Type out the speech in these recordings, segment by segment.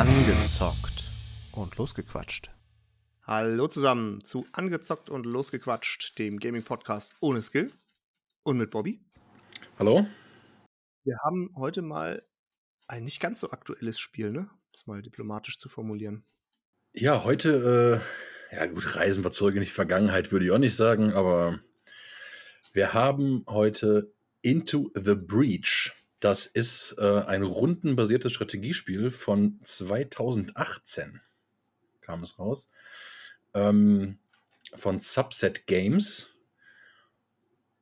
Angezockt und losgequatscht. Hallo zusammen zu Angezockt und losgequatscht, dem Gaming-Podcast ohne Skill und mit Bobby. Hallo. Wir haben heute mal ein nicht ganz so aktuelles Spiel, ne? Das mal diplomatisch zu formulieren. Ja, heute, äh, ja gut, reisen wir zurück in die Vergangenheit, würde ich auch nicht sagen, aber wir haben heute Into the Breach. Das ist äh, ein rundenbasiertes Strategiespiel von 2018, kam es raus. Ähm, von Subset Games.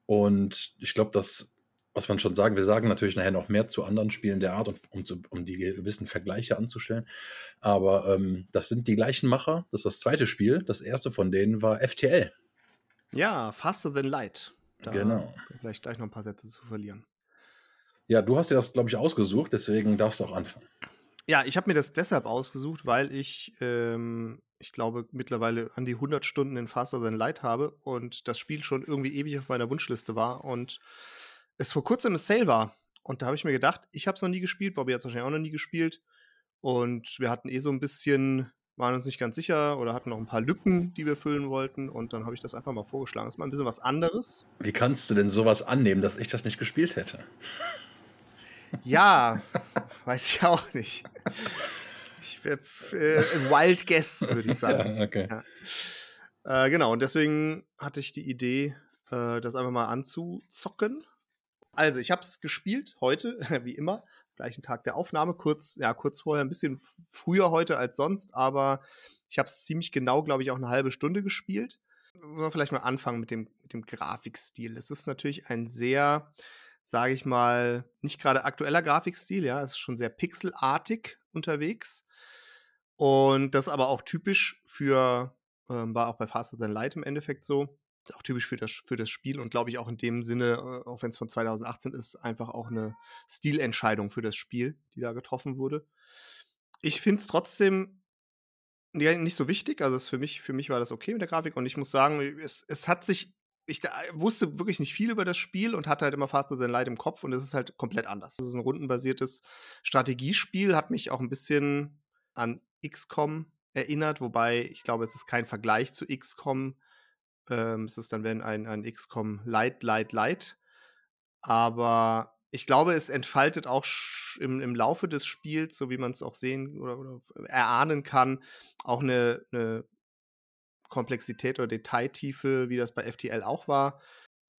Und ich glaube, das, was man schon sagen, wir sagen natürlich nachher noch mehr zu anderen Spielen der Art, um, zu, um die gewissen Vergleiche anzustellen. Aber ähm, das sind die gleichen Macher. Das ist das zweite Spiel. Das erste von denen war FTL. Ja, Faster Than Light. Da genau. Vielleicht gleich noch ein paar Sätze zu verlieren. Ja, du hast dir das, glaube ich, ausgesucht, deswegen darfst du auch anfangen. Ja, ich habe mir das deshalb ausgesucht, weil ich, ähm, ich glaube, mittlerweile an die 100 Stunden in Faster Than Light habe und das Spiel schon irgendwie ewig auf meiner Wunschliste war und es vor kurzem im Sale war. Und da habe ich mir gedacht, ich habe es noch nie gespielt, Bobby hat es wahrscheinlich auch noch nie gespielt. Und wir hatten eh so ein bisschen waren uns nicht ganz sicher oder hatten noch ein paar Lücken, die wir füllen wollten. Und dann habe ich das einfach mal vorgeschlagen. Das ist mal ein bisschen was anderes. Wie kannst du denn sowas annehmen, dass ich das nicht gespielt hätte? Ja, weiß ich auch nicht. Ich äh, Wild Guess, würde ich sagen. Ja, okay. Ja. Äh, genau, und deswegen hatte ich die Idee, äh, das einfach mal anzuzocken. Also, ich habe es gespielt heute, wie immer gleichen Tag der Aufnahme, kurz, ja, kurz vorher, ein bisschen früher heute als sonst, aber ich habe es ziemlich genau, glaube ich, auch eine halbe Stunde gespielt. Wollen wir vielleicht mal anfangen mit dem, mit dem Grafikstil. Es ist natürlich ein sehr, sage ich mal, nicht gerade aktueller Grafikstil, ja, es ist schon sehr pixelartig unterwegs. Und das aber auch typisch für, ähm, war auch bei Faster Than Light im Endeffekt so auch typisch für das, für das Spiel und glaube ich auch in dem Sinne, äh, auch wenn es von 2018 ist, einfach auch eine Stilentscheidung für das Spiel, die da getroffen wurde. Ich finde es trotzdem nicht so wichtig. Also für mich, für mich war das okay mit der Grafik und ich muss sagen, es, es hat sich, ich wusste wirklich nicht viel über das Spiel und hatte halt immer Faster Than Light im Kopf und es ist halt komplett anders. Es ist ein rundenbasiertes Strategiespiel, hat mich auch ein bisschen an XCOM erinnert, wobei ich glaube, es ist kein Vergleich zu XCOM ähm, es ist dann, wenn ein, ein XCOM Light, Light, Light. Aber ich glaube, es entfaltet auch im, im Laufe des Spiels, so wie man es auch sehen oder, oder, erahnen kann, auch eine, eine Komplexität oder Detailtiefe, wie das bei FTL auch war,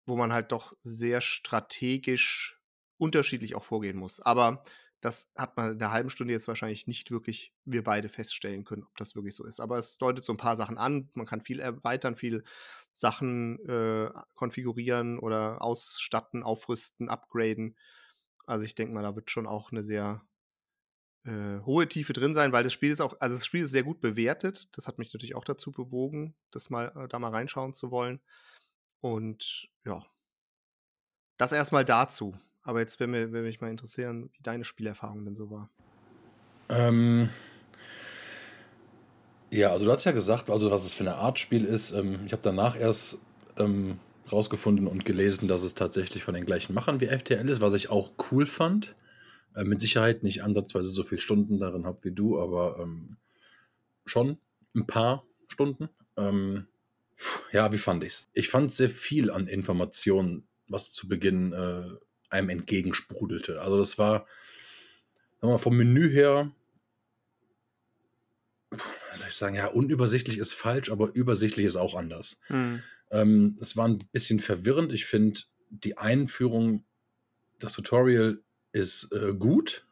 wo man halt doch sehr strategisch unterschiedlich auch vorgehen muss. Aber das hat man in der halben Stunde jetzt wahrscheinlich nicht wirklich wir beide feststellen können, ob das wirklich so ist. Aber es deutet so ein paar Sachen an. Man kann viel erweitern, viel Sachen äh, konfigurieren oder ausstatten, aufrüsten, upgraden. Also ich denke mal, da wird schon auch eine sehr äh, hohe Tiefe drin sein, weil das Spiel ist auch, also das Spiel ist sehr gut bewertet. Das hat mich natürlich auch dazu bewogen, das mal äh, da mal reinschauen zu wollen. Und ja, das erstmal dazu. Aber jetzt würde mich, mich mal interessieren, wie deine Spielerfahrung denn so war. Ähm, ja, also du hast ja gesagt, also was es für eine Art Spiel ist. Ähm, ich habe danach erst ähm, rausgefunden und gelesen, dass es tatsächlich von den gleichen Machern wie FTL ist, was ich auch cool fand. Äh, mit Sicherheit nicht ansatzweise so viele Stunden darin habe wie du, aber ähm, schon ein paar Stunden. Ähm, ja, wie fand ich's? Ich fand sehr viel an Informationen, was zu Beginn äh, einem entgegensprudelte. Also das war, sagen wir mal, vom Menü her, was soll ich sagen, ja, unübersichtlich ist falsch, aber übersichtlich ist auch anders. Mhm. Ähm, es war ein bisschen verwirrend. Ich finde, die Einführung, das Tutorial ist äh, gut,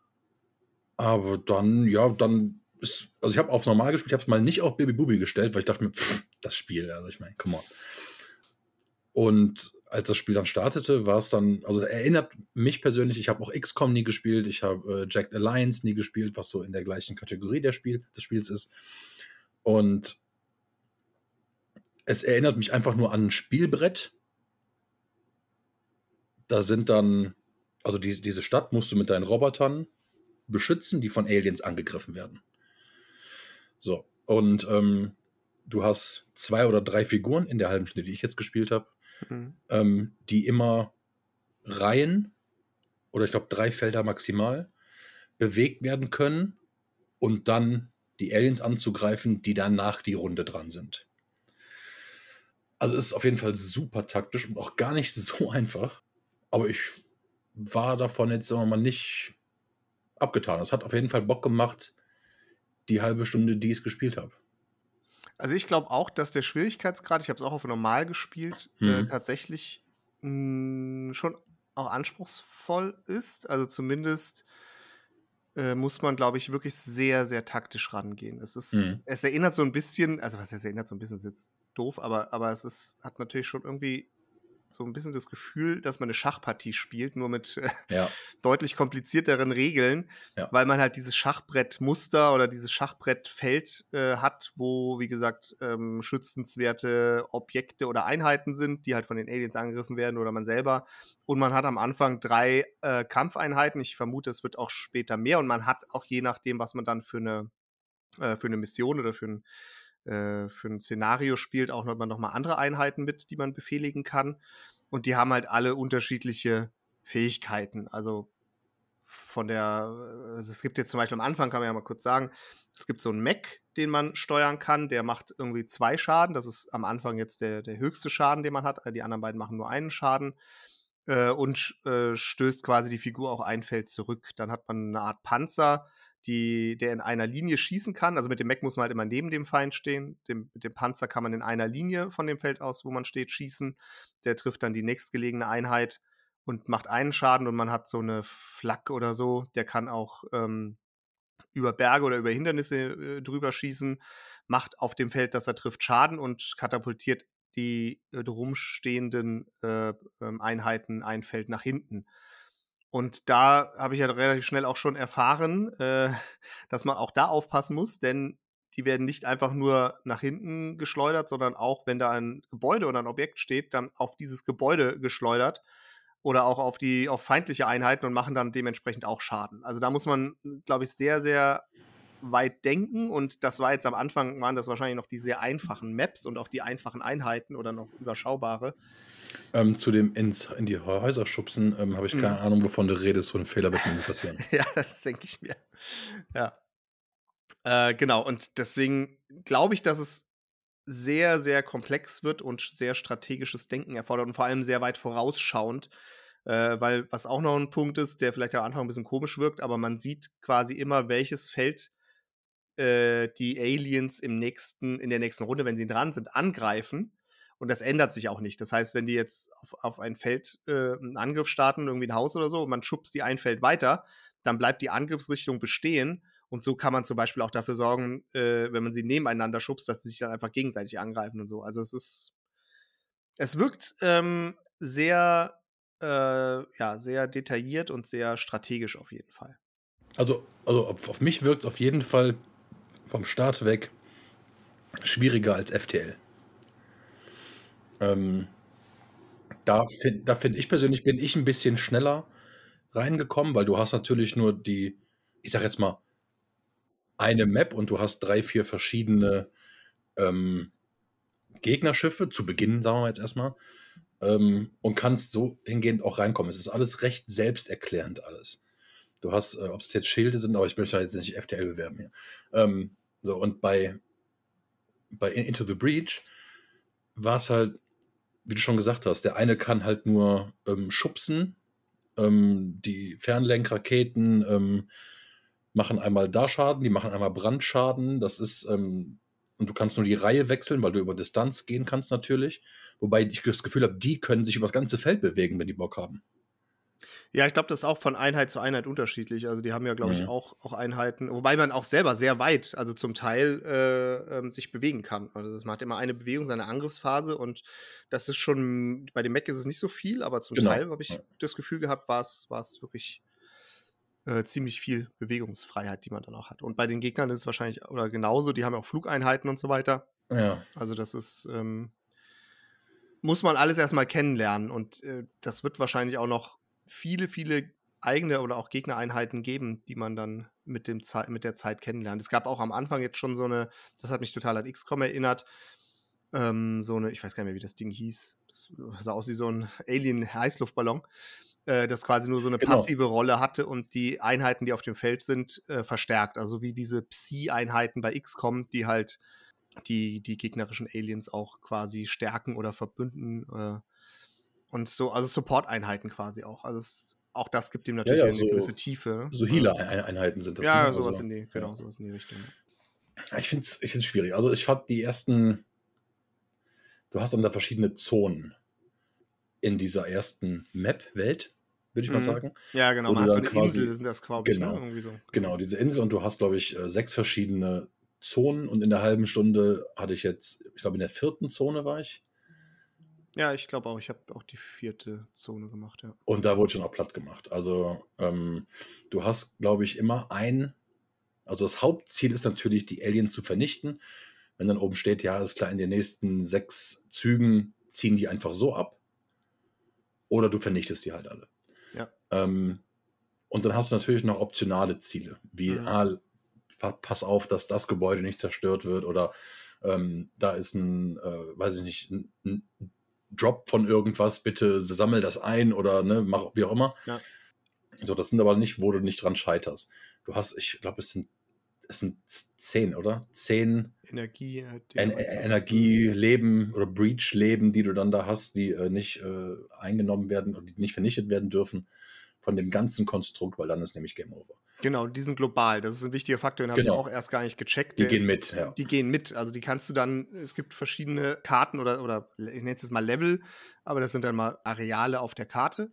aber dann, ja, dann ist, also ich habe auf normal gespielt, ich habe es mal nicht auf Baby Booby gestellt, weil ich dachte mir, pff, das Spiel, also ich meine, come on. Und als das Spiel dann startete, war es dann, also erinnert mich persönlich, ich habe auch XCOM nie gespielt, ich habe äh, Jacked Alliance nie gespielt, was so in der gleichen Kategorie der Spiel, des Spiels ist. Und es erinnert mich einfach nur an ein Spielbrett. Da sind dann, also die, diese Stadt musst du mit deinen Robotern beschützen, die von Aliens angegriffen werden. So, und ähm, du hast zwei oder drei Figuren in der halben Stunde, die ich jetzt gespielt habe mhm. ähm, die immer Reihen oder ich glaube drei Felder maximal bewegt werden können und dann die Aliens anzugreifen, die danach die Runde dran sind. Also es ist auf jeden Fall super taktisch und auch gar nicht so einfach. Aber ich war davon jetzt, sagen wir mal, nicht abgetan. Es hat auf jeden Fall Bock gemacht, die halbe Stunde, die ich es gespielt habe. Also ich glaube auch, dass der Schwierigkeitsgrad, ich habe es auch auf normal gespielt, äh, Mhm. tatsächlich mh, schon auch anspruchsvoll ist. Also zumindest äh, muss man, glaube ich, wirklich sehr, sehr taktisch rangehen. Es ist, Mhm. es erinnert so ein bisschen, also was heißt erinnert so ein bisschen, ist jetzt doof, aber, aber es ist, hat natürlich schon irgendwie so ein bisschen das Gefühl, dass man eine Schachpartie spielt, nur mit äh, Ja, deutlich komplizierteren Regeln, Ja. weil man halt dieses Schachbrettmuster oder dieses Schachbrettfeld äh, hat, wo, wie gesagt, ähm, schützenswerte Objekte oder Einheiten sind, die halt von den Aliens angegriffen werden oder man selber. Und man hat am Anfang drei äh, Kampfeinheiten. Ich vermute, es wird auch später mehr. Und man hat auch je nachdem, was man dann für eine, äh, für eine Mission oder für ein, äh, für ein Szenario spielt, auch noch, noch mal andere Einheiten mit, die man befehligen kann. Und die haben halt alle unterschiedliche Fähigkeiten. Also von der, also es gibt jetzt zum Beispiel am Anfang, kann man ja mal kurz sagen, es gibt so einen Mech, den man steuern kann, der macht irgendwie zwei Schaden. Das ist am Anfang jetzt der, der höchste Schaden, den man hat. Die anderen beiden machen nur einen Schaden äh, und äh, stößt quasi die Figur auch ein Feld zurück. Dann hat man eine Art Panzer, die, der in einer Linie schießen kann. Also mit dem Mech muss man halt immer neben dem Feind stehen. Dem, mit dem Panzer kann man in einer Linie von dem Feld aus, wo man steht, schießen. Der trifft dann die nächstgelegene Einheit und macht einen Schaden und man hat so eine Flak oder so, der kann auch ähm, über Berge oder über Hindernisse äh, drüber schießen, macht auf dem Feld, das er trifft, Schaden und katapultiert die äh, rumstehenden äh, ähm, Einheiten ein Feld nach hinten. Und da habe ich ja relativ schnell auch schon erfahren, äh, dass man auch da aufpassen muss, denn die werden nicht einfach nur nach hinten geschleudert, sondern auch, wenn da ein Gebäude oder ein Objekt steht, dann auf dieses Gebäude geschleudert oder auch auf die auf feindliche Einheiten und machen dann dementsprechend auch Schaden. Also da muss man, glaube ich, sehr, sehr weit denken und das war jetzt am Anfang, waren das wahrscheinlich noch die sehr einfachen Maps und auch die einfachen Einheiten oder noch überschaubare. ähm, zu dem ins, in die Häuser schubsen, ähm, habe ich Mhm. keine Ahnung, wovon du redest. So ein Fehler wird mir passieren. ja, das denke ich mir. Ja. Äh, genau, und deswegen glaube ich, dass es sehr, sehr komplex wird und sehr strategisches Denken erfordert und vor allem sehr weit vorausschauend. Äh, weil was auch noch ein Punkt ist, der vielleicht am Anfang ein bisschen komisch wirkt, aber man sieht quasi immer, welches Feld äh, die Aliens im nächsten, in der nächsten Runde, wenn sie dran sind, angreifen. Und das ändert sich auch nicht. Das heißt, wenn die jetzt auf, auf ein Feld äh, einen Angriff starten, irgendwie ein Haus oder so, und man schubst die ein Feld weiter, dann bleibt die Angriffsrichtung bestehen. Und so kann man zum Beispiel auch dafür sorgen, äh, wenn man sie nebeneinander schubst, dass sie sich dann einfach gegenseitig angreifen und so. Also es ist, es wirkt ähm, sehr, äh, ja, sehr detailliert und sehr strategisch auf jeden Fall. Also, also auf, auf mich wirkt es auf jeden Fall vom Start weg schwieriger als FTL. Ähm, da finde find ich persönlich, bin ich ein bisschen schneller reingekommen, weil du hast natürlich nur die, ich sag jetzt mal, eine Map und du hast drei, vier verschiedene ähm, Gegnerschiffe, zu Beginn, sagen wir jetzt erstmal, ähm, und kannst so hingehend auch reinkommen. Es ist alles recht selbsterklärend alles. Du hast, äh, ob es jetzt Schilde sind, aber ich möchte da jetzt nicht FTL bewerben hier. Ähm, so, und bei, bei Into the Breach war es halt, wie du schon gesagt hast, der eine kann halt nur ähm, schubsen, ähm, die Fernlenkraketen ähm, machen einmal da Schaden, die machen einmal Brandschaden. Das ist, ähm, und du kannst nur die Reihe wechseln, weil du über Distanz gehen kannst natürlich. Wobei ich das Gefühl habe, die können sich über das ganze Feld bewegen, wenn die Bock haben. Ja, ich glaube, das ist auch von Einheit zu Einheit unterschiedlich. Also die haben ja, glaube ich, Mhm. auch, auch Einheiten, wobei man auch selber sehr weit, also zum Teil, äh, ähm, sich bewegen kann. Also das- man hat immer eine Bewegung, seine Angriffsphase und das ist schon, bei dem Mac ist es nicht so viel, aber zum Genau, Teil habe ich ja. das Gefühl gehabt, war es war es wirklich äh, ziemlich viel Bewegungsfreiheit, die man dann auch hat. Und bei den Gegnern ist es wahrscheinlich, oder genauso, die haben ja auch Flugeinheiten und so weiter. Ja, Also das ist, ähm, muss man alles erstmal kennenlernen und äh, das wird wahrscheinlich auch noch viele, viele eigene oder auch Gegnereinheiten geben, die man dann mit, dem Zei- mit der Zeit kennenlernt. Es gab auch am Anfang jetzt schon so eine, das hat mich total an XCOM erinnert, ähm, so eine, ich weiß gar nicht mehr, wie das Ding hieß, das sah aus wie so ein Alien-Heißluftballon. äh, das quasi nur so eine Genau. passive Rolle hatte und die Einheiten, die auf dem Feld sind, äh, verstärkt. Also wie diese Psi-Einheiten bei XCOM, die halt die, die gegnerischen Aliens auch quasi stärken oder verbünden. Äh, und so, also Support-Einheiten quasi auch. Also es, auch das gibt ihm natürlich ja, eine so- gewisse Tiefe. ne? So Healer-Einheiten sind das. Ja, ne? sowas Also, in die, genau, ja. sowas in die Richtung. Ich finde es ich find's schwierig. Also ich fand die ersten, du hast dann da verschiedene Zonen in dieser ersten Map-Welt, würde ich mal Mhm. sagen. Ja, genau. Man hat so eine quasi- Insel, sind das glaube ich, Genau. ne? Irgendwie so. Genau, diese Insel und du hast, glaube ich, äh, sechs verschiedene Zonen und in der halben Stunde hatte ich jetzt, ich glaube, in der vierten Zone war ich Ja, ich glaube auch. Ich habe auch die vierte Zone gemacht, ja. und da wurde schon auch platt gemacht. Also ähm, du hast, glaube ich, immer ein, also das Hauptziel ist natürlich, die Aliens zu vernichten. Wenn dann oben steht, ja, ist klar, in den nächsten sechs Zügen ziehen die einfach so ab. Oder du vernichtest die halt alle. Ja. Ähm, und dann hast du natürlich noch optionale Ziele, wie, Mhm. ah, pa pass auf, dass das Gebäude nicht zerstört wird oder ähm, da ist ein, äh, weiß ich nicht, ein, ein Drop von irgendwas, bitte sammel das ein oder ne, mach wie auch immer. Ja. So, das sind aber nicht, wo du nicht dran scheiterst. Du hast, ich glaube, es sind, es sind zehn, oder? Zehn Energie. Äh, en? Energieleben oder Breach-Leben, die du dann da hast, die äh, nicht äh, eingenommen werden und die nicht vernichtet werden dürfen von dem ganzen Konstrukt, weil dann ist nämlich Game Over. Genau, die sind global. Das ist ein wichtiger Faktor, den habe Genau. ich auch erst gar nicht gecheckt. Die Der gehen ist, mit, ja. Die gehen mit. Also die kannst du dann, es gibt verschiedene Karten oder, oder ich nenne es jetzt mal Level, aber das sind dann mal Areale auf der Karte,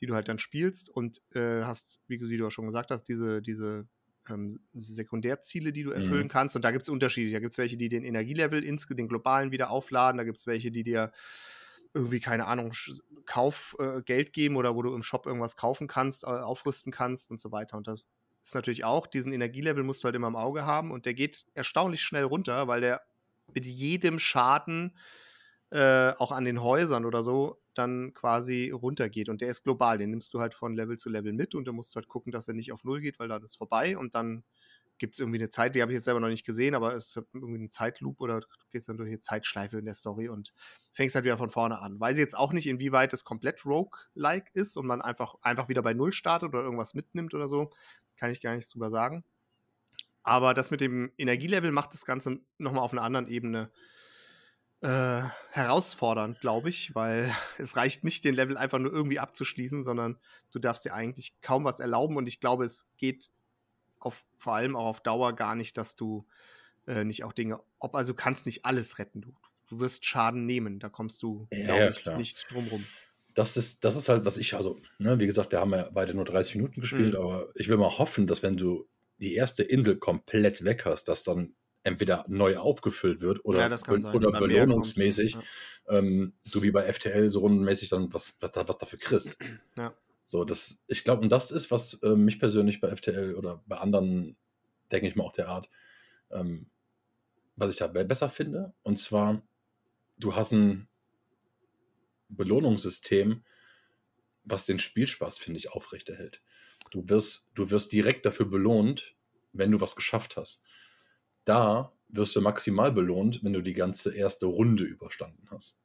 die du halt dann spielst und äh, hast, wie du, auch schon gesagt hast, diese, diese ähm, Sekundärziele, die du erfüllen Mhm. kannst. Und da gibt es Unterschiede. Da gibt es welche, die den Energielevel, ins, den globalen wieder aufladen. Da gibt es welche, die dir irgendwie, keine Ahnung, Sch- Kauf, äh, geben oder wo du im Shop irgendwas kaufen kannst, äh, aufrüsten kannst und so weiter. Und das ist natürlich auch, diesen Energielevel musst du halt immer im Auge haben und der geht erstaunlich schnell runter, weil der mit jedem Schaden äh, auch an den Häusern oder so dann quasi runtergeht. Und der ist global, den nimmst du halt von Level zu Level mit und dann musst du halt gucken, dass er nicht auf Null geht, weil dann ist vorbei und dann gibt es irgendwie eine Zeit, die habe ich jetzt selber noch nicht gesehen, aber es ist irgendwie ein Zeitloop oder du gehst dann durch eine Zeitschleife in der Story und fängst halt wieder von vorne an. Weiß ich jetzt auch nicht, inwieweit es komplett Rogue-like ist und man einfach, einfach wieder bei Null startet oder irgendwas mitnimmt oder so. Kann ich gar nichts drüber sagen. Aber das mit dem Energielevel macht das Ganze nochmal auf einer anderen Ebene äh, herausfordernd, glaube ich, weil es reicht nicht, den Level einfach nur irgendwie abzuschließen, sondern du darfst dir eigentlich kaum was erlauben und ich glaube, es geht auf, vor allem auch auf Dauer gar nicht, dass du äh, nicht auch Dinge, ob also kannst nicht alles retten, du, du wirst Schaden nehmen, da kommst du, Ja, ja, ich, nicht drum rum. Das ist, das ist halt, was ich, also, ne, wie gesagt, wir haben ja beide nur 30 Minuten gespielt, Mhm. aber ich will mal hoffen, dass wenn du die erste Insel komplett weg hast, dass dann entweder neu aufgefüllt wird oder, Ja, sein. oder belohnungsmäßig, kommt, ähm, du wie bei FTL so rundenmäßig dann was, was, da, was dafür kriegst. Ja. So, das, ich glaube, und das ist, was äh, mich persönlich bei FTL oder bei anderen, denke ich mal auch der Art, ähm, was ich da be- besser finde. Und zwar, du hast ein Belohnungssystem, was den Spielspaß, finde ich, aufrechterhält. Du wirst, du wirst direkt dafür belohnt, wenn du was geschafft hast. Da wirst du maximal belohnt, wenn du die ganze erste Runde überstanden hast.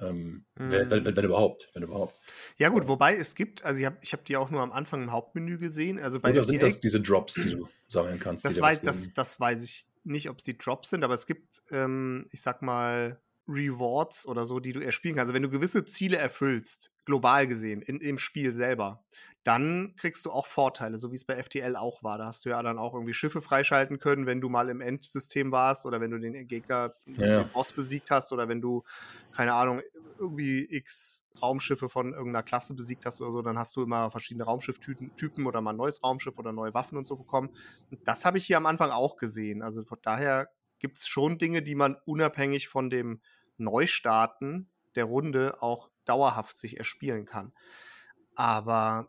Ähm, Mhm. wenn, wenn, wenn, überhaupt, wenn überhaupt. Ja gut, wobei es gibt, also ich habe ich hab die auch nur am Anfang im Hauptmenü gesehen, also bei Oder sind das diese Drops, die du sammeln kannst? Das weiß, das, das weiß ich nicht, ob es die Drops sind, aber es gibt, ähm, ich sag mal, Rewards oder so, die du erspielen kannst. Also wenn du gewisse Ziele erfüllst, global gesehen, in, im Spiel selber, dann kriegst du auch Vorteile, so wie es bei FTL auch war. Da hast du ja dann auch irgendwie Schiffe freischalten können, wenn du mal im Endsystem warst oder wenn du den Gegner, Ja, den Boss besiegt hast oder wenn du, keine Ahnung, irgendwie x Raumschiffe von irgendeiner Klasse besiegt hast oder so, dann hast du immer verschiedene Raumschifftypen Typen oder mal ein neues Raumschiff oder neue Waffen und so bekommen. Und das habe ich hier am Anfang auch gesehen. Also von daher gibt es schon Dinge, die man unabhängig von dem Neustarten der Runde auch dauerhaft sich erspielen kann. Aber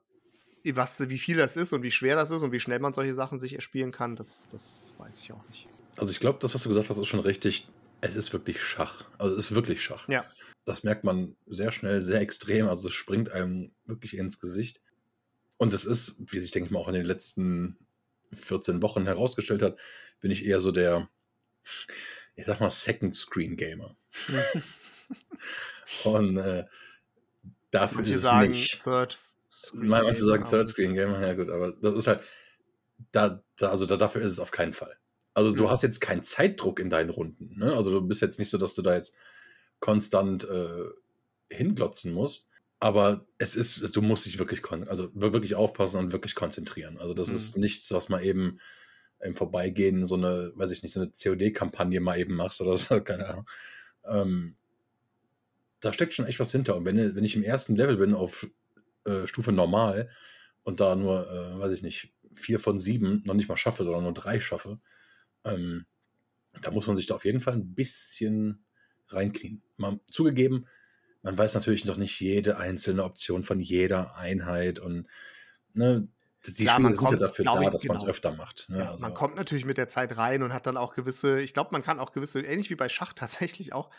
was, wie viel das ist und wie schwer das ist und wie schnell man solche Sachen sich erspielen kann, das, das weiß ich auch nicht. Also ich glaube, das, was du gesagt hast, ist schon richtig. Es ist wirklich Schach. Also es ist wirklich Schach. Ja. Das merkt man sehr schnell, sehr extrem. Also es springt einem wirklich ins Gesicht. Und es ist, wie sich, denke ich mal, auch in den letzten 14 Wochen herausgestellt hat, bin ich eher so der, ich sag mal, Second Screen Gamer. Und äh, dafür Manche ist es sagen nicht. Third, Manche sagen Third Screen Game, ja gut, aber das ist halt, da, da, also da, dafür ist es auf keinen Fall. Also du mhm. hast jetzt keinen Zeitdruck in deinen Runden. Ne? Also du bist jetzt nicht so, dass du da jetzt konstant äh, hinglotzen musst. Aber es ist, du musst dich wirklich, also wirklich aufpassen und wirklich konzentrieren. Also das mhm. ist nichts, was man eben im Vorbeigehen so eine, weiß ich nicht, so eine COD-Kampagne mal eben machst oder so, keine Ahnung. Ähm, da steckt schon echt was hinter. Und wenn, wenn ich im ersten Level bin auf äh, Stufe normal und da nur, äh, weiß ich nicht, vier von sieben noch nicht mal schaffe, sondern nur drei schaffe, ähm, da muss man sich da auf jeden Fall ein bisschen reinknien. Mal zugegeben, man weiß natürlich noch nicht jede einzelne Option von jeder Einheit und ne, die Klar, Spiele sind kommt, ja dafür da, dass genau. man es öfter macht. Ne? Ja, also, man kommt natürlich mit der Zeit rein und hat dann auch gewisse, ich glaube, man kann auch gewisse, ähnlich wie bei Schach tatsächlich auch,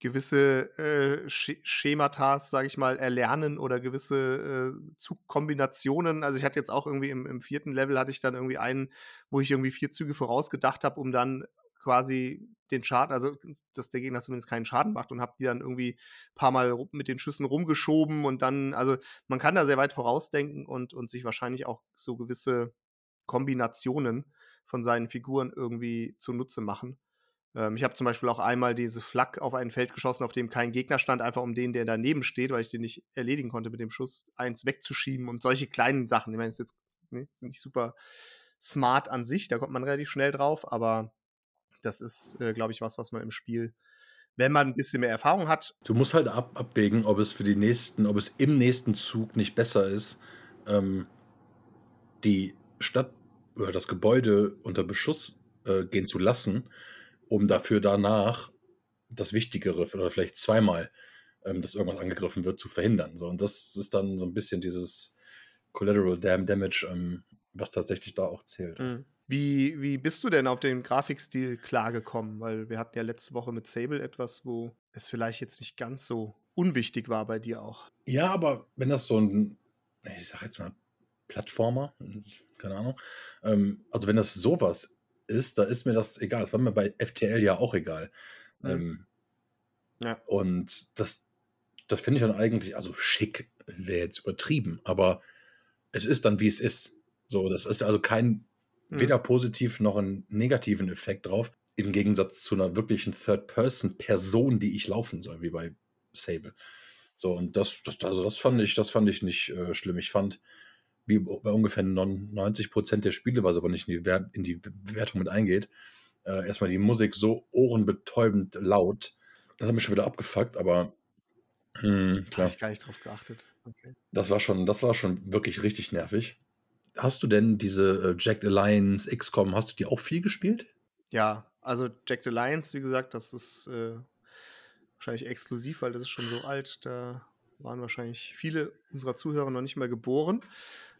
gewisse äh, Schematas, sage ich mal, erlernen oder gewisse äh, Zugkombinationen. Also ich hatte jetzt auch irgendwie im, im, vierten Level hatte ich dann irgendwie einen, wo ich irgendwie vier Züge vorausgedacht habe, um dann quasi den Schaden, also dass der Gegner zumindest keinen Schaden macht und habe die dann irgendwie ein paar Mal mit den Schüssen rumgeschoben und dann, also man kann da sehr weit vorausdenken und, und sich wahrscheinlich auch so gewisse Kombinationen von seinen Figuren irgendwie zunutze machen. Ähm, ich habe zum Beispiel auch einmal diese Flak auf ein Feld geschossen, auf dem kein Gegner stand, einfach um den, der daneben steht, weil ich den nicht erledigen konnte mit dem Schuss, eins wegzuschieben und solche kleinen Sachen. Ich meine, das ist jetzt ne, sind nicht super smart an sich, da kommt man relativ schnell drauf, aber das ist, äh, glaube ich, was, was man im Spiel, wenn man ein bisschen mehr Erfahrung hat. Du musst halt ab abwägen, ob es für die nächsten, ob es im nächsten Zug nicht besser ist, ähm, die Stadt oder das Gebäude unter Beschuss äh, gehen zu lassen, um dafür danach das Wichtigere oder vielleicht zweimal, ähm, dass irgendwas angegriffen wird, zu verhindern. So, und das ist dann so ein bisschen dieses Collateral Damage, ähm, was tatsächlich da auch zählt. Mhm. Wie, wie bist du denn auf den Grafikstil klargekommen? Weil wir hatten ja letzte Woche mit Sable etwas, wo es vielleicht jetzt nicht ganz so unwichtig war bei dir auch. Ja, aber wenn das so ein, ich sag jetzt mal, Plattformer, keine Ahnung, ähm, also wenn das sowas ist, da ist mir das egal. Das war mir bei FTL ja auch egal. Mhm. Ähm, ja. Und das, das finde ich dann eigentlich, also schick wäre jetzt übertrieben, aber es ist dann, wie es ist. So, das ist also kein Mhm. Weder positiv noch einen negativen Effekt drauf. Im Gegensatz zu einer wirklichen Third-Person-Person, die ich laufen soll, wie bei Sable. So, und das, das, also das fand ich, das fand ich nicht äh, schlimm. Ich fand, wie bei ungefähr 90 Prozent der Spiele, was aber nicht in die, in die Wertung mit eingeht, äh, erstmal die Musik so ohrenbetäubend laut. Das hat mich schon wieder abgefuckt, aber hm, klar. Habe ich gar nicht drauf geachtet. Okay. Das war schon, das war schon wirklich richtig nervig hast du denn diese äh, Jacked Alliance, XCOM, hast du die auch viel gespielt? Ja, also Jacked Alliance, wie gesagt, das ist äh, wahrscheinlich exklusiv, weil das ist schon so alt. Da waren wahrscheinlich viele unserer Zuhörer noch nicht mehr geboren.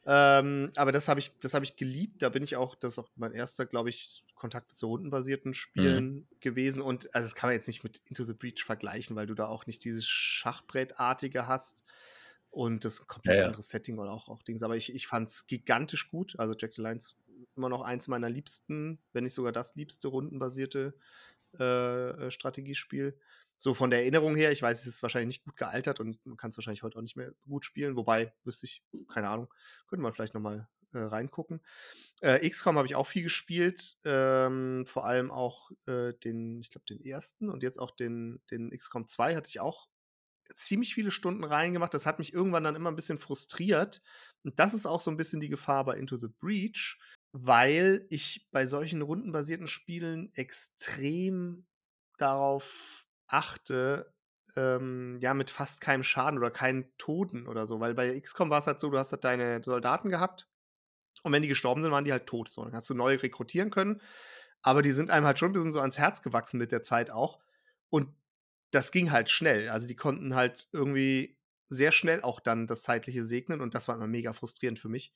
Ähm, aber das habe ich, das ich geliebt. Da bin ich auch, das ist auch mein erster, glaube ich, Kontakt mit so rundenbasierten Spielen mhm. gewesen. Und also das kann man jetzt nicht mit Into the Breach vergleichen, weil du da auch nicht dieses Schachbrettartige hast. Und das ist ein komplett ja, ja. anderes Setting oder auch, auch Dings. Aber ich, ich fand es gigantisch gut. Also Jack the Lions immer noch eins meiner liebsten, wenn nicht sogar das liebste rundenbasierte äh, äh, Strategiespiel. So von der Erinnerung her, ich weiß, es ist wahrscheinlich nicht gut gealtert und man kann es wahrscheinlich heute auch nicht mehr gut spielen. Wobei, wüsste ich, keine Ahnung, könnte man vielleicht nochmal äh, reingucken. Äh, XCOM habe ich auch viel gespielt, ähm, vor allem auch äh, den, ich glaube, den ersten und jetzt auch den, den XCOM 2 hatte ich auch ziemlich viele Stunden reingemacht. Das hat mich irgendwann dann immer ein bisschen frustriert. Und das ist auch so ein bisschen die Gefahr bei Into the Breach, weil ich bei solchen rundenbasierten Spielen extrem darauf achte, ähm, ja, mit fast keinem Schaden oder keinen Toten oder so. Weil bei XCOM war es halt so, du hast halt deine Soldaten gehabt und wenn die gestorben sind, waren die halt tot. So, dann hast du neue rekrutieren können. Aber die sind einem halt schon ein bisschen so ans Herz gewachsen mit der Zeit auch. Und das ging halt schnell. Also die konnten halt irgendwie sehr schnell auch dann das Zeitliche segnen und das war immer mega frustrierend für mich.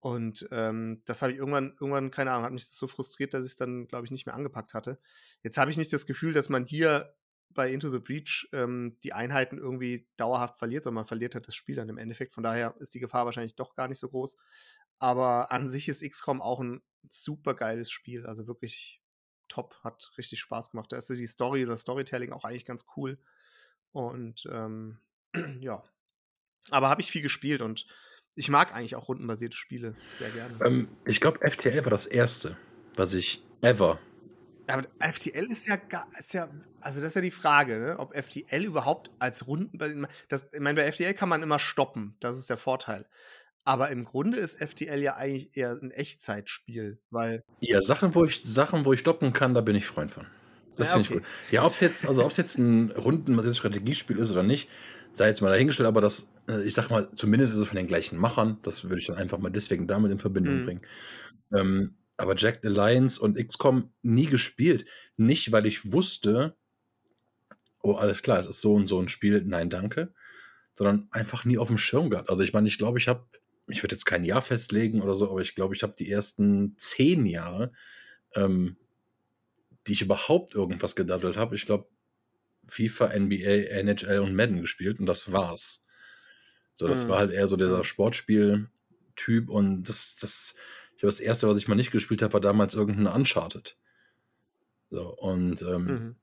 Und ähm, das habe ich irgendwann, irgendwann, keine Ahnung, hat mich das so frustriert, dass ich es dann, glaube ich, nicht mehr angepackt hatte. Jetzt habe ich nicht das Gefühl, dass man hier bei Into the Breach ähm, die Einheiten irgendwie dauerhaft verliert, sondern man verliert halt das Spiel dann im Endeffekt. Von daher ist die Gefahr wahrscheinlich doch gar nicht so groß. Aber an sich ist XCOM auch ein super geiles Spiel. Also wirklich top, hat richtig Spaß gemacht. Da ist die Story oder Storytelling auch eigentlich ganz cool. Und ähm, ja, aber habe ich viel gespielt und ich mag eigentlich auch rundenbasierte Spiele sehr gerne. Ähm, ich glaube, FTL war das erste, was ich ever. Aber FTL ist ja, ist ja, also das ist ja die Frage, ne? ob FTL überhaupt als Runden, das, ich meine, bei FTL kann man immer stoppen, das ist der Vorteil. Aber im Grunde ist FTL ja eigentlich eher ein Echtzeitspiel, weil. Ja, Sachen, wo ich, Sachen, wo ich stoppen kann, da bin ich Freund von. Das ja, finde okay. ich gut. Ja, ob es jetzt, also ob es jetzt ein rundenbasiertes Strategiespiel ist oder nicht, sei jetzt mal dahingestellt, aber das, äh, ich sag mal, zumindest ist es von den gleichen Machern. Das würde ich dann einfach mal deswegen damit in Verbindung mhm. bringen. Ähm, aber Jacked Alliance und XCOM nie gespielt. Nicht, weil ich wusste, oh, alles klar, es ist so und so ein Spiel, nein, danke. Sondern einfach nie auf dem Schirm gehabt. Also ich meine, ich glaube, ich habe, ich würde jetzt kein Jahr festlegen oder so, aber ich glaube, ich habe die ersten zehn Jahre, ähm, die ich überhaupt irgendwas gedaddelt habe, ich glaube, FIFA, NBA, NHL und Madden gespielt und das war's. So, das mhm. war halt eher so dieser Sportspiel-Typ und das, das, ich glaube, das erste, was ich mal nicht gespielt habe, war damals irgendein Uncharted. So, und ähm, mhm.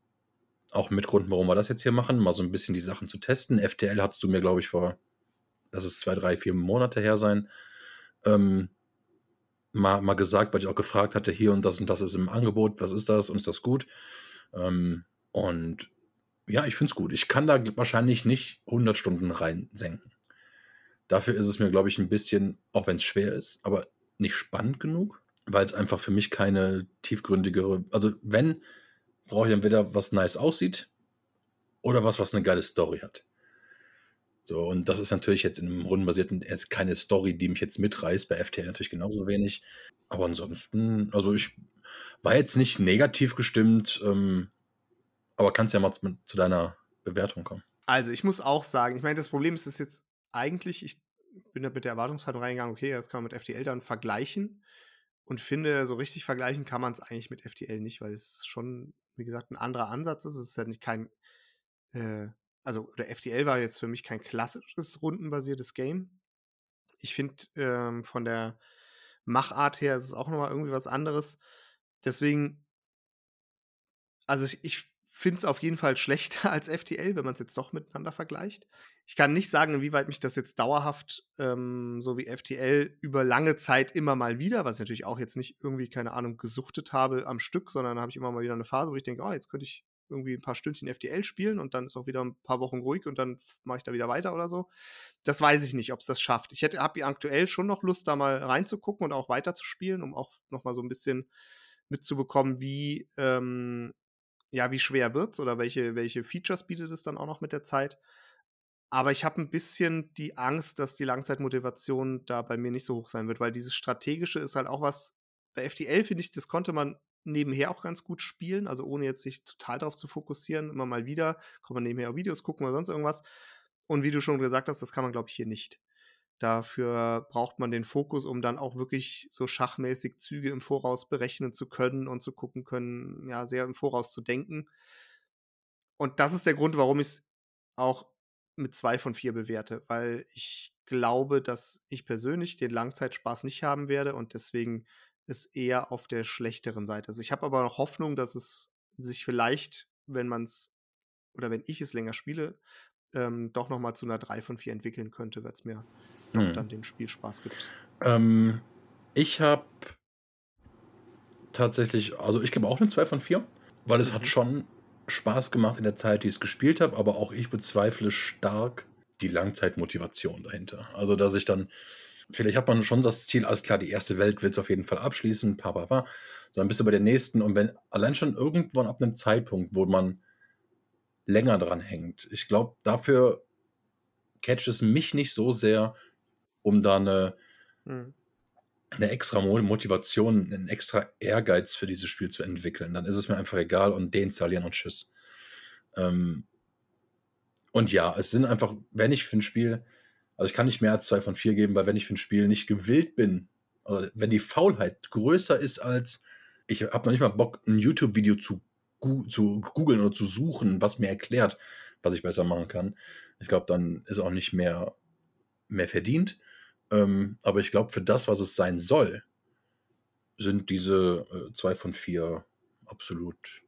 auch mit Grund, warum wir das jetzt hier machen, mal so ein bisschen die Sachen zu testen. FTL hattest du mir, glaube ich, vor, lass es zwei, drei, vier Monate her sein, ähm, mal, mal gesagt, weil ich auch gefragt hatte, hier und das und das ist im Angebot, was ist das und ist das gut? Ähm, und ja, ich finde es gut. Ich kann da wahrscheinlich nicht 100 Stunden reinsenken. Dafür ist es mir, glaube ich, ein bisschen, auch wenn es schwer ist, aber nicht spannend genug, weil es einfach für mich keine tiefgründigere, also wenn, brauche ich entweder was nice aussieht oder was, was eine geile Story hat. So, und das ist natürlich jetzt in einem rundenbasierten, erst keine Story, die mich jetzt mitreißt, bei FTL natürlich genauso wenig. Aber ansonsten, also ich war jetzt nicht negativ gestimmt, ähm, aber kannst ja mal zu deiner Bewertung kommen. Also, ich muss auch sagen, ich meine, das Problem ist, dass jetzt eigentlich, ich bin da mit der Erwartungshaltung reingegangen, okay, das kann man mit FTL dann vergleichen und finde, so richtig vergleichen kann man es eigentlich mit FTL nicht, weil es schon, wie gesagt, ein anderer Ansatz ist. Es ist ja nicht kein, äh, also, oder FTL war jetzt für mich kein klassisches rundenbasiertes Game. Ich finde, ähm, von der Machart her ist es auch nochmal irgendwie was anderes. Deswegen, also ich, ich finde es auf jeden Fall schlechter als FTL, wenn man es jetzt doch miteinander vergleicht. Ich kann nicht sagen, inwieweit mich das jetzt dauerhaft, ähm, so wie FTL, über lange Zeit immer mal wieder, was ich natürlich auch jetzt nicht irgendwie, keine Ahnung, gesuchtet habe am Stück, sondern habe ich immer mal wieder eine Phase, wo ich denke, oh, jetzt könnte ich irgendwie ein paar Stündchen FTL spielen und dann ist auch wieder ein paar Wochen ruhig und dann mache ich da wieder weiter oder so. Das weiß ich nicht, ob es das schafft. Ich habe aktuell schon noch Lust, da mal reinzugucken und auch weiter zu spielen, um auch noch mal so ein bisschen mitzubekommen, wie ähm, ja, wie schwer wird's oder welche, welche Features bietet es dann auch noch mit der Zeit. Aber ich habe ein bisschen die Angst, dass die Langzeitmotivation da bei mir nicht so hoch sein wird, weil dieses Strategische ist halt auch was. Bei FTL finde ich, das konnte man nebenher auch ganz gut spielen, also ohne jetzt sich total darauf zu fokussieren, immer mal wieder, kann man nebenher auch Videos gucken oder sonst irgendwas. Und wie du schon gesagt hast, das kann man, glaube ich, hier nicht. Dafür braucht man den Fokus, um dann auch wirklich so schachmäßig Züge im Voraus berechnen zu können und zu gucken können, ja, sehr im Voraus zu denken. Und das ist der Grund, warum ich es auch mit zwei von vier bewerte, weil ich glaube, dass ich persönlich den Langzeitspaß nicht haben werde und deswegen ist eher auf der schlechteren Seite. Also ich habe aber noch Hoffnung, dass es sich vielleicht, wenn man es oder wenn ich es länger spiele, ähm, doch noch mal zu einer 3 von 4 entwickeln könnte, weil es mir doch hm. dann den Spielspaß gibt. Ähm, ich habe tatsächlich, also ich gebe auch eine 2 von 4, weil es mhm. hat schon Spaß gemacht in der Zeit, die ich es gespielt habe, aber auch ich bezweifle stark die Langzeitmotivation dahinter. Also, dass ich dann, vielleicht hat man schon das Ziel, alles klar, die erste Welt will es auf jeden Fall abschließen, pa, pa, pa. So, dann bist du bei der nächsten und wenn allein schon irgendwann ab einem Zeitpunkt, wo man länger dran hängt, ich glaube, dafür catcht es mich nicht so sehr, um da eine, mhm. eine extra Motivation, einen extra Ehrgeiz für dieses Spiel zu entwickeln. Dann ist es mir einfach egal und deinstallieren und tschüss. Ähm, und ja, es sind einfach, wenn ich für ein Spiel, also ich kann nicht mehr als zwei von vier geben, weil wenn ich für ein Spiel nicht gewillt bin, also wenn die Faulheit größer ist als, ich habe noch nicht mal Bock, ein YouTube-Video zu, zu googeln oder zu suchen, was mir erklärt, was ich besser machen kann. Ich glaube, dann ist auch nicht mehr, mehr verdient. Ähm, aber ich glaube, für das, was es sein soll, sind diese äh, zwei von vier absolut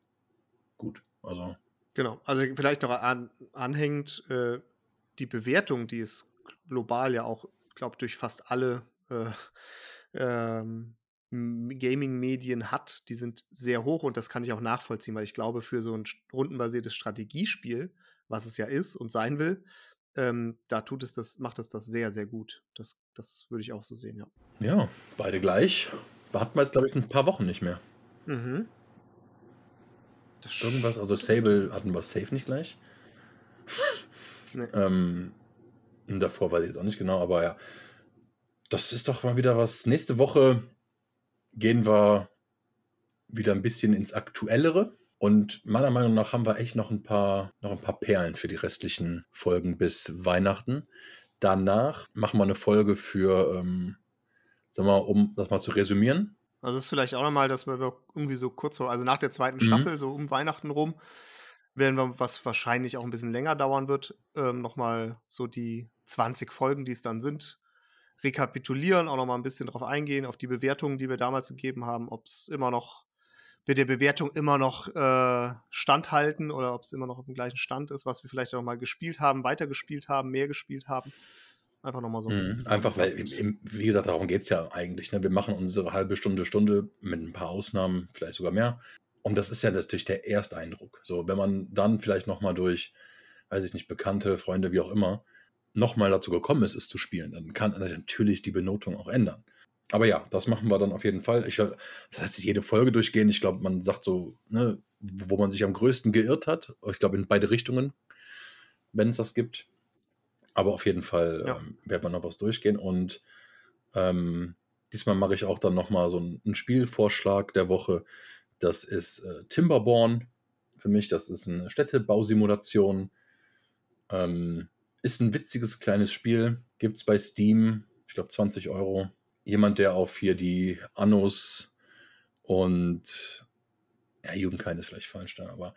gut. Also. Genau, also vielleicht noch an, anhängend äh, die Bewertung, die es global ja auch glaube, durch fast alle äh, ähm, Gaming-Medien hat, die sind sehr hoch und das kann ich auch nachvollziehen, weil ich glaube, für so ein rundenbasiertes Strategiespiel, was es ja ist und sein will, ähm, da tut es das, macht es das sehr, sehr gut. Das, das würde ich auch so sehen, ja. Ja, beide gleich. Warten wir jetzt, glaube ich, ein paar Wochen nicht mehr. Mhm. Irgendwas, also Sable hatten wir safe nicht gleich. Nee. ähm, davor weiß ich jetzt auch nicht genau, aber ja. Das ist doch mal wieder was. Nächste Woche gehen wir wieder ein bisschen ins Aktuellere. Und meiner Meinung nach haben wir echt noch ein paar, noch ein paar Perlen für die restlichen Folgen bis Weihnachten. Danach machen wir eine Folge für, ähm, sag mal, um das mal zu resümieren. Also das ist vielleicht auch nochmal, dass wir irgendwie so kurz, also nach der zweiten mhm. Staffel, so um Weihnachten rum, werden wir, was wahrscheinlich auch ein bisschen länger dauern wird, ähm, nochmal so die 20 Folgen, die es dann sind, rekapitulieren, auch nochmal ein bisschen drauf eingehen, auf die Bewertungen, die wir damals gegeben haben, ob es immer noch, wird der Bewertung immer noch äh, standhalten oder ob es immer noch auf dem gleichen Stand ist, was wir vielleicht auch mal gespielt haben, weitergespielt haben, mehr gespielt haben. Einfach nochmal so ein bisschen. Mhm, einfach, weil, wie gesagt, darum geht es ja eigentlich. Ne? Wir machen unsere halbe Stunde, Stunde mit ein paar Ausnahmen, vielleicht sogar mehr. Und das ist ja natürlich der Ersteindruck. So, wenn man dann vielleicht nochmal durch, weiß ich nicht, Bekannte, Freunde, wie auch immer, nochmal dazu gekommen ist, es zu spielen, dann kann natürlich die Benotung auch ändern. Aber ja, das machen wir dann auf jeden Fall. Ich, das heißt, jede Folge durchgehen. Ich glaube, man sagt so, ne, wo man sich am größten geirrt hat. Ich glaube, in beide Richtungen, wenn es das gibt. Aber auf jeden Fall ja. ähm, wird man noch was durchgehen. Und ähm, diesmal mache ich auch dann nochmal so einen, Spielvorschlag der Woche. Das ist äh, Timberborn für mich. Das ist eine Städtebausimulation. Ähm, ist ein witziges kleines Spiel. Gibt es bei Steam, ich glaube 20 Euro. Jemand, der auf hier die Annos und ja, Jugendkein ist vielleicht falsch da, aber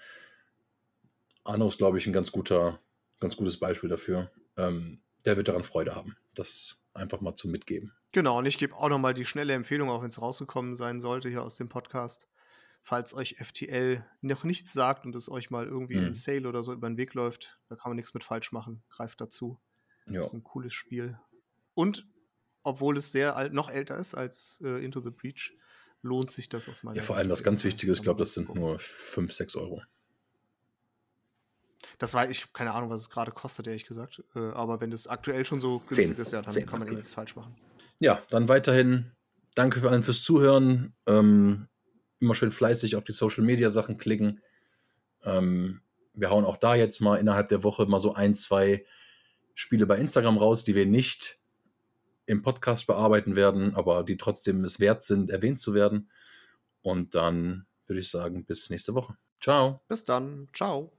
Annos, glaube ich, ein ganz guter, ganz gutes Beispiel dafür. Ähm, der wird daran Freude haben. Das einfach mal zu mitgeben. Genau, und ich gebe auch nochmal die schnelle Empfehlung, auch wenn es rausgekommen sein sollte hier aus dem Podcast falls euch FTL noch nichts sagt und es euch mal irgendwie mhm. im Sale oder so über den Weg läuft, da kann man nichts mit falsch machen. Greift dazu. Ja. Das ist ein cooles Spiel. Und obwohl es sehr alt, noch älter ist als äh, Into the Breach, lohnt sich das aus meiner Ja, vor allem das ganz Wichtige ich glaube, das sind nur 5, 6 Euro. Das war, ich habe keine Ahnung, was es gerade kostet, ehrlich gesagt. Äh, aber wenn das aktuell schon so günstig 10. ist, ja, dann 10. kann man eh nichts falsch machen. Ja, dann weiterhin danke für allen fürs Zuhören. Ähm, immer schön fleißig auf die Social Media Sachen klicken. Ähm, wir hauen auch da jetzt mal innerhalb der Woche mal so ein, zwei Spiele bei Instagram raus, die wir nicht im Podcast bearbeiten werden, aber die trotzdem es wert sind, erwähnt zu werden. Und dann würde ich sagen, bis nächste Woche. Ciao. Bis dann. Ciao.